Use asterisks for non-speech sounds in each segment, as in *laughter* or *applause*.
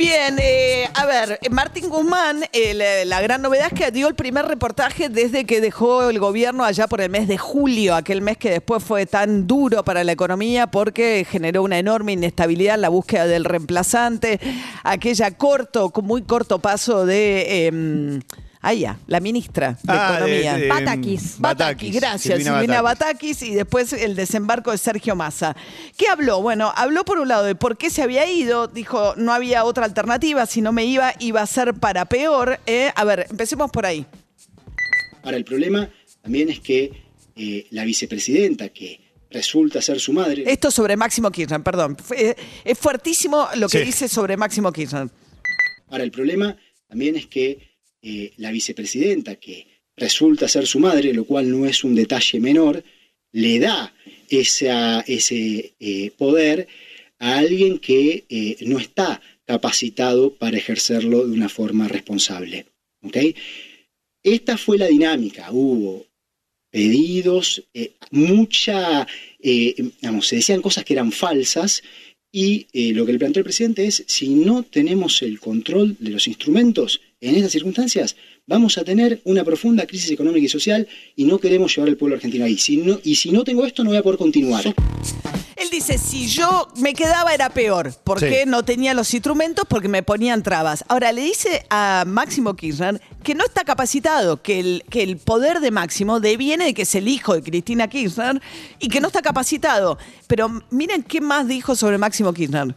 Bien, eh, a ver, Martín Guzmán, eh, la gran novedad es que dio el primer reportaje desde que dejó el gobierno allá por el mes de julio, aquel mes que después fue tan duro para la economía porque generó una enorme inestabilidad en la búsqueda del reemplazante, aquella corto, muy corto paso de... em, Ah, ya, la ministra de Ah, Economía. de- Batakis. Batakis, Batakis, gracias. Silvina Silvina Batakis. Batakis y después el desembarco de Sergio Massa. ¿Qué habló? Bueno, habló por un lado de por qué se había ido. Dijo, no había otra alternativa. Si no me iba, iba a ser para peor. Eh, a ver, empecemos por ahí. Ahora, el problema también es que eh, la vicepresidenta, que resulta ser su madre, Esto sobre Máximo Kirchner, perdón. Fue- es fuertísimo lo que Sí. dice sobre Máximo Kirchner. ahora el problema también es que eh, la vicepresidenta, que resulta ser su madre, lo cual no es un detalle menor, le da ese eh, poder a alguien que eh, no está capacitado para ejercerlo de una forma responsable. Esta fue la dinámica. Hubo pedidos, mucha, se decían cosas que eran falsas y lo que le planteó el presidente es, si no tenemos el control de los instrumentos en estas circunstancias, vamos a tener una profunda crisis económica y social y no queremos llevar al pueblo argentino ahí. Si no, y si no tengo esto, no voy a poder continuar. Él dice, si yo me quedaba era peor, porque Sí. no tenía los instrumentos, porque me ponían trabas. Ahora, le dice a Máximo Kirchner que no está capacitado, que el, que el poder de Máximo deviene de que es el hijo de Cristina Kirchner y que no está capacitado. Pero miren qué más dijo sobre Máximo Kirchner.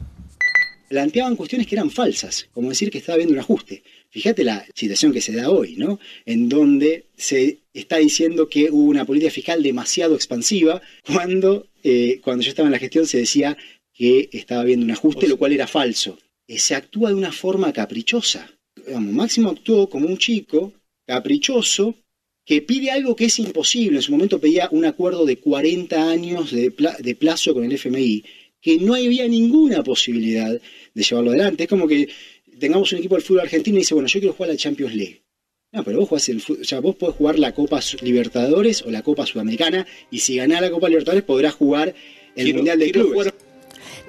planteaban cuestiones que eran falsas, como decir que estaba habiendo un ajuste. Fíjate la situación que se da hoy, ¿no? En donde se está diciendo que hubo una política fiscal demasiado expansiva, cuando, eh, cuando yo estaba en la gestión se decía que estaba habiendo un ajuste, lo cual era falso. Eh, se actúa de una forma caprichosa. Máximo actuó como un chico caprichoso que pide algo que es imposible. En su momento pedía un acuerdo de 40 años de, de plazo con el FMI, que no había ninguna posibilidad de llevarlo adelante. Es como que tengamos un equipo del fútbol argentino y dice, bueno, yo quiero jugar la Champions League. No, pero vos jugás el fútbol, o sea, vos podés jugar la Copa Libertadores o la Copa Sudamericana y si ganás la Copa Libertadores podrás jugar el Mundial de Clubes.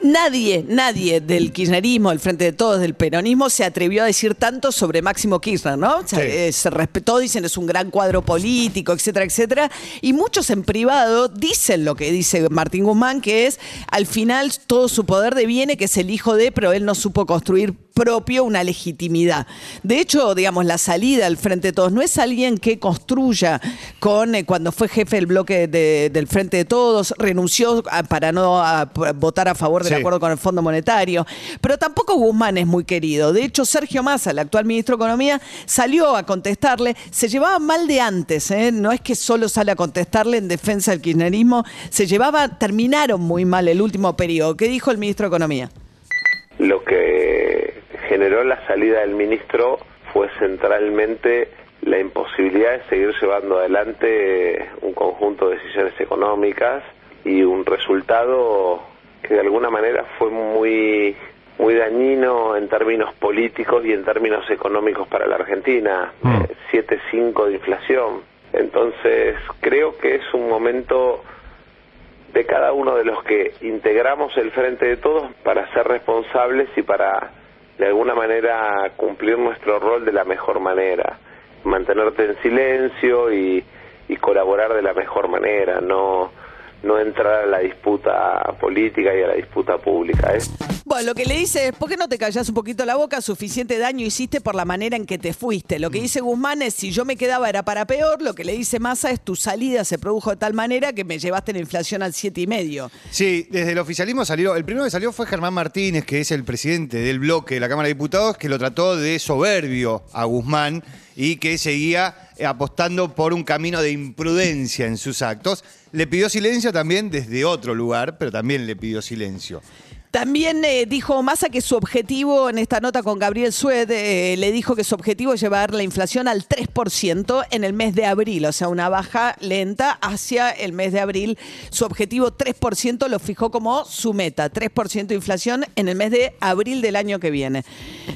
Nadie, nadie del kirchnerismo, del Frente de Todos, del peronismo, se atrevió a decir tanto sobre Máximo Kirchner, ¿no? O sea, Sí. eh, se respetó, dicen es un gran cuadro político, etcétera, etcétera. Y muchos en privado dicen lo que dice Martín Guzmán, que es al final todo su poder deviene que es el hijo de, pero él no supo construir propio una legitimidad. De hecho, digamos, la salida al Frente de Todos no es alguien que construya con, eh, cuando fue jefe del bloque de- del Frente de Todos, renunció a- para no a- votar a favor del Sí. acuerdo con el Fondo Monetario, pero tampoco Guzmán es muy querido. De hecho, Sergio Massa, el actual ministro de Economía, salió a contestarle, se llevaba mal de antes, ¿eh? no es que solo sale a contestarle en defensa del kirchnerismo, se llevaba, terminaron muy mal el último periodo. ¿Qué dijo el ministro de Economía? Lo que generó la salida del ministro fue centralmente la imposibilidad de seguir llevando adelante un conjunto de decisiones económicas y un resultado que de alguna manera fue muy muy dañino en términos políticos y en términos económicos para la Argentina, eh, 7.5 de inflación. Entonces, creo que es un momento de cada uno de los que integramos el frente de todos para ser responsables y para de alguna manera cumplir nuestro rol de la mejor manera, mantenerte en silencio y, y colaborar de la mejor manera, no no entrar a la disputa política y a la disputa pública. ¿eh? Bueno, lo que le dice es, ¿por qué no te callas un poquito la boca? Suficiente daño hiciste por la manera en que te fuiste. Lo que dice Guzmán es, si yo me quedaba era para peor. Lo que le dice Massa es, tu salida se produjo de tal manera que me llevaste la inflación al siete y medio. Sí, desde el oficialismo salió. El primero que salió fue Germán Martínez, que es el presidente del bloque de la Cámara de Diputados, que lo trató de soberbio a Guzmán y que seguía apostando por un camino de imprudencia en sus actos. Le pidió silencio también desde otro lugar, pero también le pidió silencio. También eh, dijo Massa que su objetivo, en esta nota con Gabriel Sued, eh, le dijo que su objetivo es llevar la inflación al 3% en el mes de abril, o sea, una baja lenta hacia el mes de abril. Su objetivo 3% lo fijó como su meta, 3% de inflación en el mes de abril del año que viene.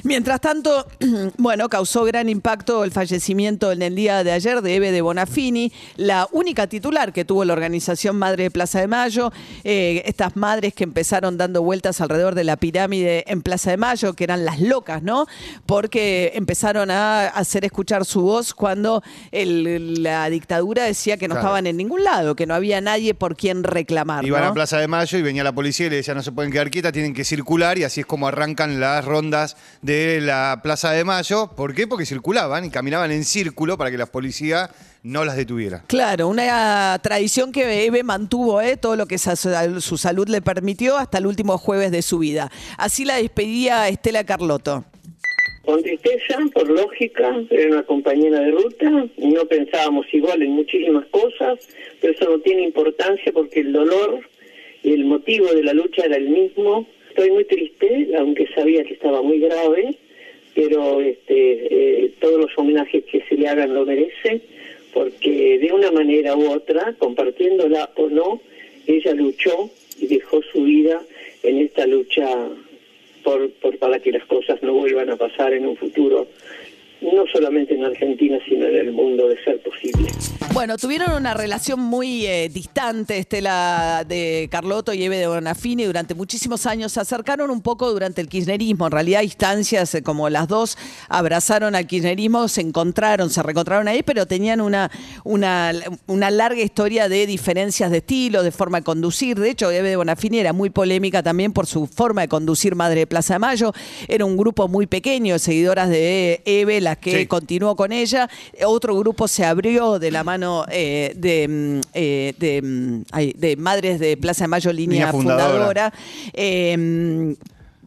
Mientras tanto, *clears throat* bueno, causó gran impacto el fallecimiento en el día de ayer de Eve de Bonafini, la única titular que tuvo la organización Madre de Plaza de Mayo, eh, estas madres que empezaron dando vueltas alrededor de la pirámide en Plaza de Mayo, que eran las locas, ¿no? Porque empezaron a hacer escuchar su voz cuando el- la dictadura decía que no Claro. estaban en ningún lado, que no había nadie por quien reclamar. Iban ¿no? a Plaza de Mayo y venía la policía y le decía no se pueden quedar quietas, tienen que circular y así es como arrancan las rondas de la Plaza de Mayo. ¿Por qué? Porque circulaban y caminaban en círculo para que la policía no las detuviera. Claro, una tradición que Eve mantuvo, ¿eh? todo lo que su salud le permitió hasta el último jueves de su vida. Así la despedía Estela Carlotto. Con tristeza, por lógica, era una compañera de ruta, no pensábamos igual en muchísimas cosas, pero eso no tiene importancia porque el dolor y el motivo de la lucha era el mismo. Estoy muy triste, aunque sabía que estaba muy grave, pero este, eh, todos los homenajes que se le hagan lo merece, porque de una manera u otra, compartiéndola o no, ella luchó y dejó su vida en esta lucha por, por para que las cosas no vuelvan a pasar en un futuro, no solamente en Argentina, sino en el mundo de ser posible. Bueno, tuvieron una relación muy eh, distante, Estela de Carlotto y Eve de Bonafini, durante muchísimos años. Se acercaron un poco durante el kirchnerismo, en realidad instancias eh, como las dos abrazaron al kirchnerismo, se encontraron, se reencontraron ahí, pero tenían una, una, una larga historia de diferencias de estilo, de forma de conducir. De hecho, Eve de Bonafini era muy polémica también por su forma de conducir Madre de Plaza de Mayo. Era un grupo muy pequeño seguidoras de Eve, que Sí. continuó con ella. Otro grupo se abrió de la mano eh, de, eh, de, mm, ay, de Madres de Plaza de Mayo, línea, Línea fundadora. fundadora.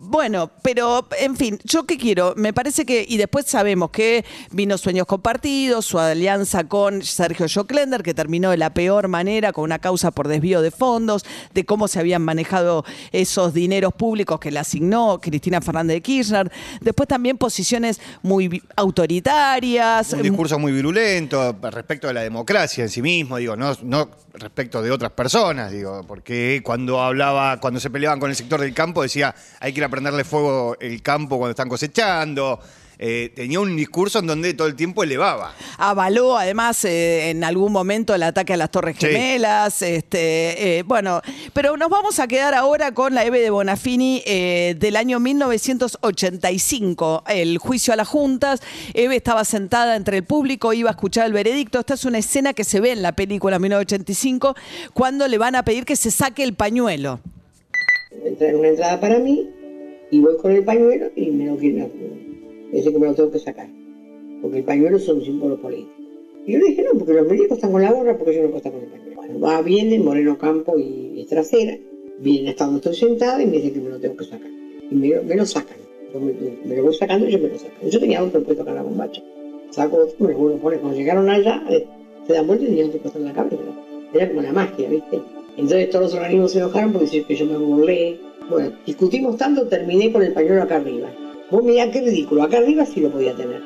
Bueno, pero en fin, yo qué quiero, me parece que, y después sabemos que vino Sueños Compartidos, su alianza con Sergio Joclender, que terminó de la peor manera, con una causa por desvío de fondos, de cómo se habían manejado esos dineros públicos que le asignó Cristina Fernández de Kirchner. Después también posiciones muy autoritarias. Un discurso muy virulento respecto de la democracia en sí mismo, digo, no, no respecto de otras personas, digo, porque cuando hablaba, cuando se peleaban con el sector del campo, decía hay que ir a prenderle fuego el campo cuando están cosechando. Eh, tenía un discurso en donde todo el tiempo elevaba. avaló además eh, en algún momento el ataque a las Torres Sí. Gemelas. Este, eh, bueno, pero nos vamos a quedar ahora con la Eve de Bonafini eh, del año 1985, el juicio a las juntas. Eve estaba sentada entre el público, iba a escuchar el veredicto. Esta es una escena que se ve en la película 1985 cuando le van a pedir que se saque el pañuelo. una entrada para mí y voy con el pañuelo y me lo quieren me dicen que me lo tengo que sacar. Porque el pañuelo es un símbolo político. Y yo le dije no porque los médicos están con la gorra porque yo no puedo estar con el pañuelo bueno va viene Moreno Campo y, y Trasera vienen hasta donde estoy sentada y me dicen que me lo tengo que sacar. Y me, lo sacan. Yo me, lo voy sacando y yo me lo sacan yo tenía otro puesto acá la bombacha. Saco otro me lo vuelvo a poner cuando llegaron allá eh, se dan vuelta y tenían otro puesto en la cabeza. Era como la magia ¿viste? Entonces todos los organismos se enojaron porque decían que yo me burlé. Discutimos tanto, terminé con el pañuelo acá arriba. Vos mirá qué ridículo, acá arriba sí lo podía tener,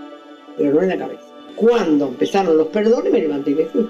pero no en la cabeza. Cuando empezaron los perdones me levanté y me fui.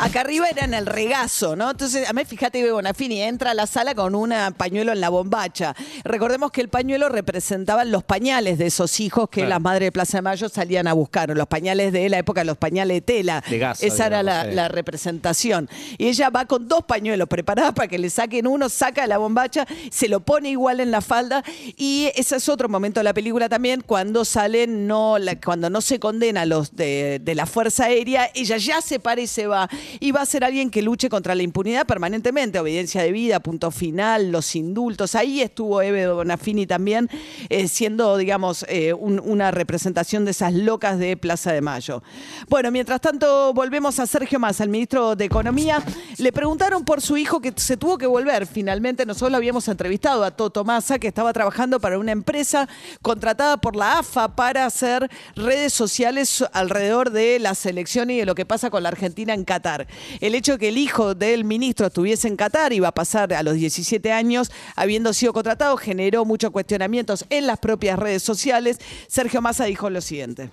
Acá arriba era en el regazo, ¿no? Entonces, a mí fíjate, Eve Bonafini entra a la sala con un pañuelo en la bombacha. Recordemos que el pañuelo representaba los pañales de esos hijos que Claro. las madres de Plaza de Mayo salían a buscar, los pañales de la época, los pañales de tela. De gasa, Esa era la, sí. la representación. Y ella va con dos pañuelos preparadas para que le saquen uno, saca la bombacha, se lo pone igual en la falda. Y ese es otro momento de la película también, cuando salen, no, la- cuando no se condena a los de, de la Fuerza Aérea, ella ya se para y se va. Y va a ser alguien que luche contra la impunidad permanentemente, obediencia de vida, punto final, los indultos. Ahí estuvo Eve Bonafini también, eh, siendo, digamos, eh, un- una representación de esas locas de Plaza de Mayo. Bueno, mientras tanto, volvemos a Sergio Massa, el ministro de Economía. Le preguntaron por su hijo que se tuvo que volver. Finalmente, nosotros lo habíamos entrevistado a Toto Massa, que estaba trabajando para una empresa contratada por la AFA para hacer redes sociales alrededor de la selección y de lo que pasa con la Argentina en Qatar. Qatar. El hecho de que el hijo del ministro estuviese en Qatar, iba a pasar a los 17 años, habiendo sido contratado, generó muchos cuestionamientos en las propias redes sociales. Sergio Massa dijo lo siguiente.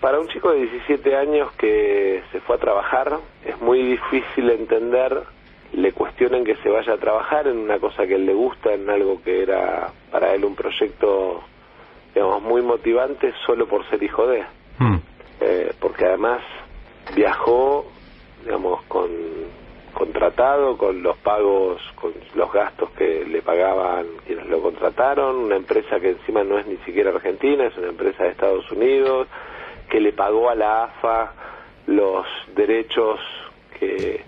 Para un chico de 17 años que se fue a trabajar, es muy difícil entender, le cuestionen que se vaya a trabajar en una cosa que a él le gusta, en algo que era para él un proyecto, digamos, muy motivante solo por ser hijo de. Eh, porque además viajó, digamos, con contratado, con los pagos, con los gastos que le pagaban quienes lo contrataron, una empresa que encima no es ni siquiera argentina, es una empresa de Estados Unidos, que le pagó a la AFA los derechos que,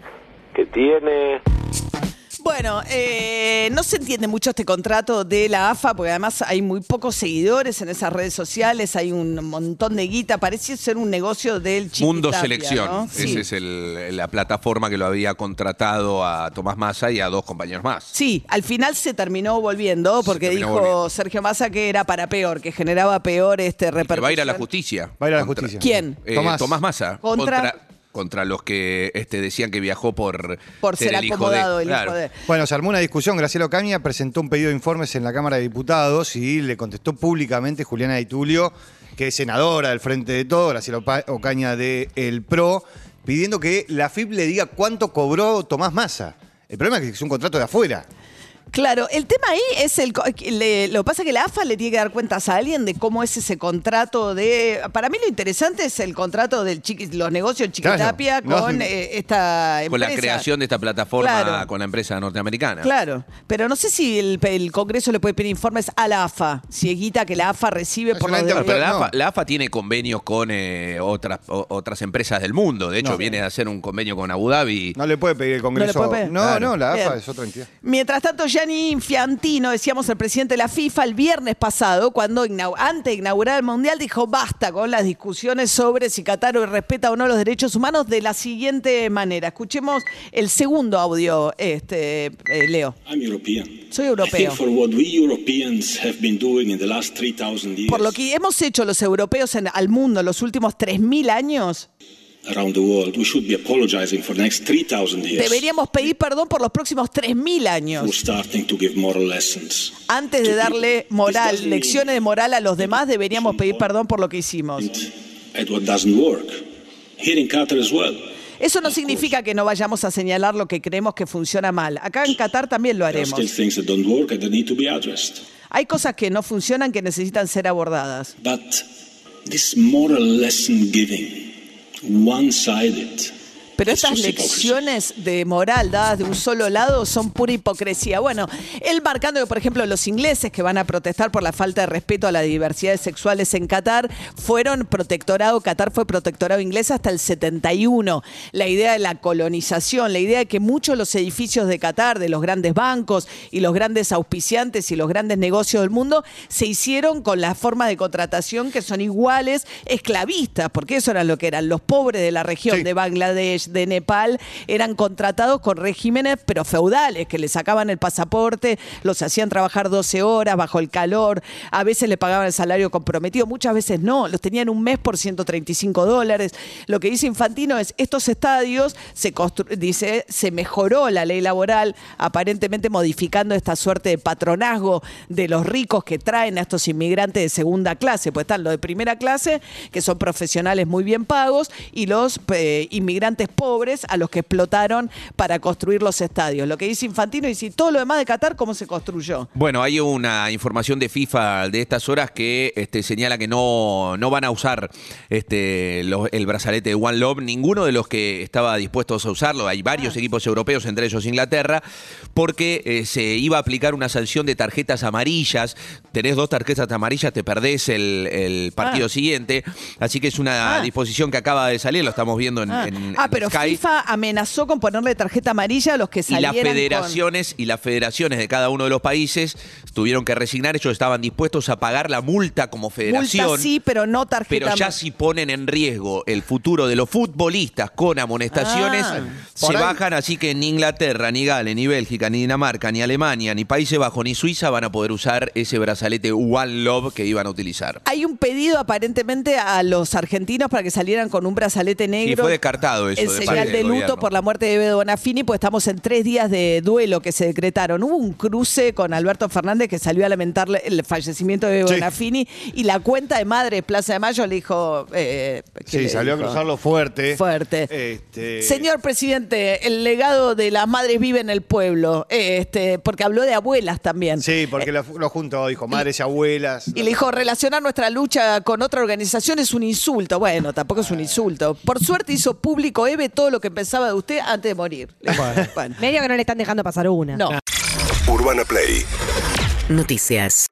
que tiene. Bueno, eh, no se entiende mucho este contrato de la AFA, porque además hay muy pocos seguidores en esas redes sociales, hay un montón de guita, parece ser un negocio del Chiquitapia, Mundo Selección. ¿no? Esa Sí. es el- la plataforma que lo había contratado a Tomás Massa y a dos compañeros más. Sí, al final se terminó volviendo porque terminó dijo volviendo. Sergio Massa que era para peor, que generaba peor este Que repercusión. va a ir a la justicia. Va a ir a la justicia. ¿Quién? Eh, Tomás. Tomás. Massa. Contra- Contra, contra los que este, decían que viajó por, Por ser el hijo acomodado de. el Claro. hijo de. Bueno, se armó una discusión. Graciela Ocaña presentó un pedido de informes en la Cámara de Diputados y le contestó públicamente Juliana Di Tulio, que es senadora del Frente de Todo, Graciela Ocaña de El PRO, pidiendo que la FIP le diga cuánto cobró Tomás Massa. El problema es que es un contrato de afuera. Claro, el tema ahí es el. co- le- lo que pasa es que la AFA le tiene que dar cuentas a alguien de cómo es ese contrato de. Para mí lo interesante es el contrato de los negocios Chiquitapia Claro, no. con eh, esta empresa. Con la creación de esta plataforma Claro. con la empresa norteamericana. Claro, pero no sé si el, el Congreso le puede pedir informes a la AFA, si es guita que la AFA recibe por inter- Bueno, pero la No. AFA, la AFA tiene convenios con eh, otras, o- otras empresas del mundo. De hecho, No. viene a hacer un convenio con Abu Dhabi. No le puede pedir el Congreso. No le puede pedir. No, Claro. no, la AFA Bien. es otra entidad. Mientras tanto, Gianni Infantino, decíamos el presidente de la FIFA, el viernes pasado, cuando antes de inaugurar el Mundial, dijo basta con las discusiones sobre si Qatar respeta o no los derechos humanos de la siguiente manera. Escuchemos el segundo audio, este, eh, Leo. I'm European. Soy europeo. think for what we Europeans have been doing in the last 3,000 years Por lo que hemos hecho los europeos en, al mundo en los últimos 3.000 años, around the world, we should be apologizing for the next 3,000 years deberíamos pedir perdón por los próximos 3.000 for años. starting to give moral lessons. Antes de darle moral, lecciones de moral a los demás, deberíamos pedir perdón por lo que hicimos. at what doesn't work. Here in Qatar as well. Eso no significa que no vayamos a señalar lo que creemos que funciona mal. Acá en Qatar también lo haremos. Hay cosas que no funcionan que necesitan ser abordadas. But this moral lesson giving, one-sided, Pero estas lecciones de moral dadas de un solo lado son pura hipocresía. Bueno, él marcando que, por ejemplo, los ingleses que van a protestar por la falta de respeto a las diversidades sexuales en Qatar fueron protectorado, Qatar fue protectorado inglés hasta el 71. La idea de la colonización, la idea de que muchos de los edificios de Qatar, de los grandes bancos y los grandes auspiciantes y los grandes negocios del mundo, se hicieron con la forma de contratación que son iguales, esclavistas, porque eso era lo que eran los pobres de la región Sí. de Bangladesh, de Nepal, eran contratados con regímenes pero feudales, que les sacaban el pasaporte, los hacían trabajar 12 horas bajo el calor, a veces le pagaban el salario comprometido, muchas veces no, los tenían un mes por 135 dólares. Lo que dice Infantino es, estos estadios, se dice, se mejoró la ley laboral, aparentemente modificando esta suerte de patronazgo de los ricos que traen a estos inmigrantes de segunda clase, pues están los de primera clase, que son profesionales muy bien pagos, y los eh, inmigrantes pobres a los que explotaron para construir los estadios. Lo que dice Infantino y si todo lo demás de Qatar, ¿cómo se construyó? Bueno, hay una información de FIFA de estas horas que este, señala que no, no van a usar este, el brazalete de One Love, ninguno de los que estaba dispuestos a usarlo, hay varios equipos europeos, entre ellos Inglaterra, porque eh, se iba a aplicar una sanción de tarjetas amarillas, tenés dos tarjetas amarillas, te perdés el, el partido Ah. siguiente, así que es una Ah. disposición que acaba de salir, lo estamos viendo en, Ah, en- Ah, en pero Sky. FIFA amenazó con ponerle tarjeta amarilla a los que y salieran las con- federaciones y las federaciones de cada uno de los países tuvieron que resignar, ellos estaban dispuestos a pagar la multa como federación. Multa sí, pero no tarjeta Pero ya si ponen en riesgo el futuro de los futbolistas con amonestaciones, Ah. se ahí- bajan, así que ni Inglaterra, ni Gales, ni Bélgica, ni Dinamarca, ni Alemania, ni Países Bajos, ni Suiza van a poder usar ese brazalete One Love que iban a utilizar. Hay un pedido aparentemente a los argentinos para que salieran con un brazalete negro. fue descartado eso En de señal de luto gobierno. por la muerte de Evo Bonafini, pues estamos en tres días de duelo que se decretaron. Hubo un cruce con Alberto Fernández que salió a lamentar el fallecimiento de Evo Sí. Bonafini y la cuenta de madre Plaza de Mayo le dijo... eh, ¿qué Sí, le salió a dijo? cruzarlo fuerte. Fuerte. Este, Señor presidente, el legado de las madres vive en el pueblo, eh, este, porque habló de abuelas también. Sí, porque lo, lo juntó, dijo madres y abuelas. Y le dijo, relacionar nuestra lucha con otra organización es un insulto. Bueno, tampoco es un insulto. Por suerte hizo público Eve todo lo que pensaba de usted antes de morir. Dijo, bueno. Medio que no le están dejando pasar una. No. Urbana Play Noticias.